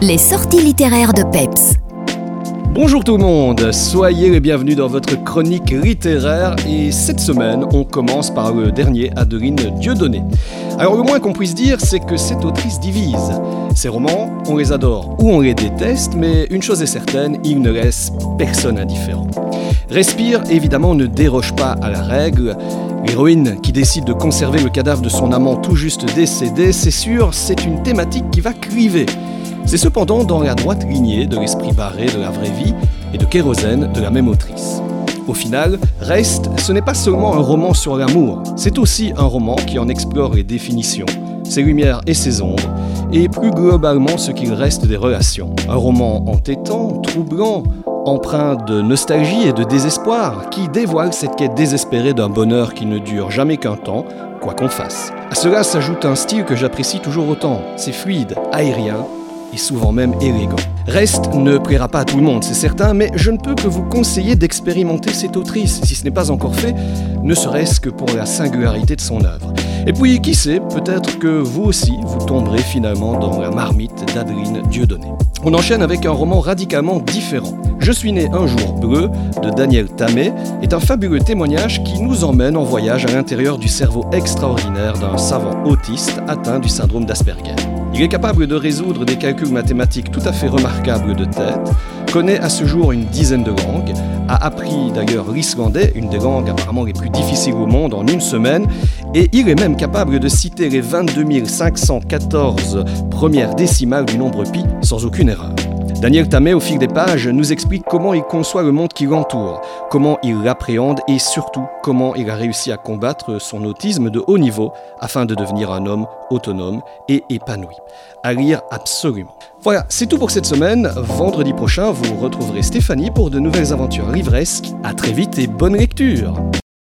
Les sorties littéraires de Peps. Bonjour tout le monde, soyez les bienvenus dans votre chronique littéraire et cette semaine on commence par le dernier Adeline Dieudonné. Alors le moins qu'on puisse dire c'est que cette autrice divise. Ses romans, on les adore ou on les déteste, mais une chose est certaine, il ne laisse personne indifférent. Respire évidemment ne déroge pas à la règle. L'héroïne qui décide de conserver le cadavre de son amant tout juste décédé, c'est sûr, c'est une thématique qui va cliver. C'est cependant dans la droite lignée de l'esprit barré de la vraie vie et de Kérosène de la même autrice. Au final, Reste, ce n'est pas seulement un roman sur l'amour, c'est aussi un roman qui en explore les définitions, ses lumières et ses ombres, et plus globalement ce qu'il reste des relations. Un roman entêtant, troublant, empreint de nostalgie et de désespoir, qui dévoile cette quête désespérée d'un bonheur qui ne dure jamais qu'un temps, quoi qu'on fasse. À cela s'ajoute un style que j'apprécie toujours autant, c'est fluide, aérien, et souvent même élégant. Reste ne plaira pas à tout le monde, c'est certain, mais je ne peux que vous conseiller d'expérimenter cette autrice, si ce n'est pas encore fait, ne serait-ce que pour la singularité de son œuvre. Et puis, qui sait, peut-être que vous aussi, vous tomberez finalement dans la marmite d'Adeline Dieudonné. On enchaîne avec un roman radicalement différent. Je suis né un jour bleu de Daniel Tamé est un fabuleux témoignage qui nous emmène en voyage à l'intérieur du cerveau extraordinaire d'un savant autiste atteint du syndrome d'Asperger. Il est capable de résoudre des calculs mathématiques tout à fait remarquables de tête, connaît à ce jour une dizaine de langues, a appris d'ailleurs l'islandais, une des langues apparemment les plus difficiles au monde, en une semaine, et il est même capable de citer les 22 514 premières décimales du nombre pi sans aucune erreur. Daniel Tamé, au fil des pages, nous explique comment il conçoit le monde qui l'entoure, comment il l'appréhende et surtout comment il a réussi à combattre son autisme de haut niveau afin de devenir un homme autonome et épanoui. À lire absolument. Voilà, c'est tout pour cette semaine. Vendredi prochain, vous retrouverez Stéphanie pour de nouvelles aventures livresques. À très vite et bonne lecture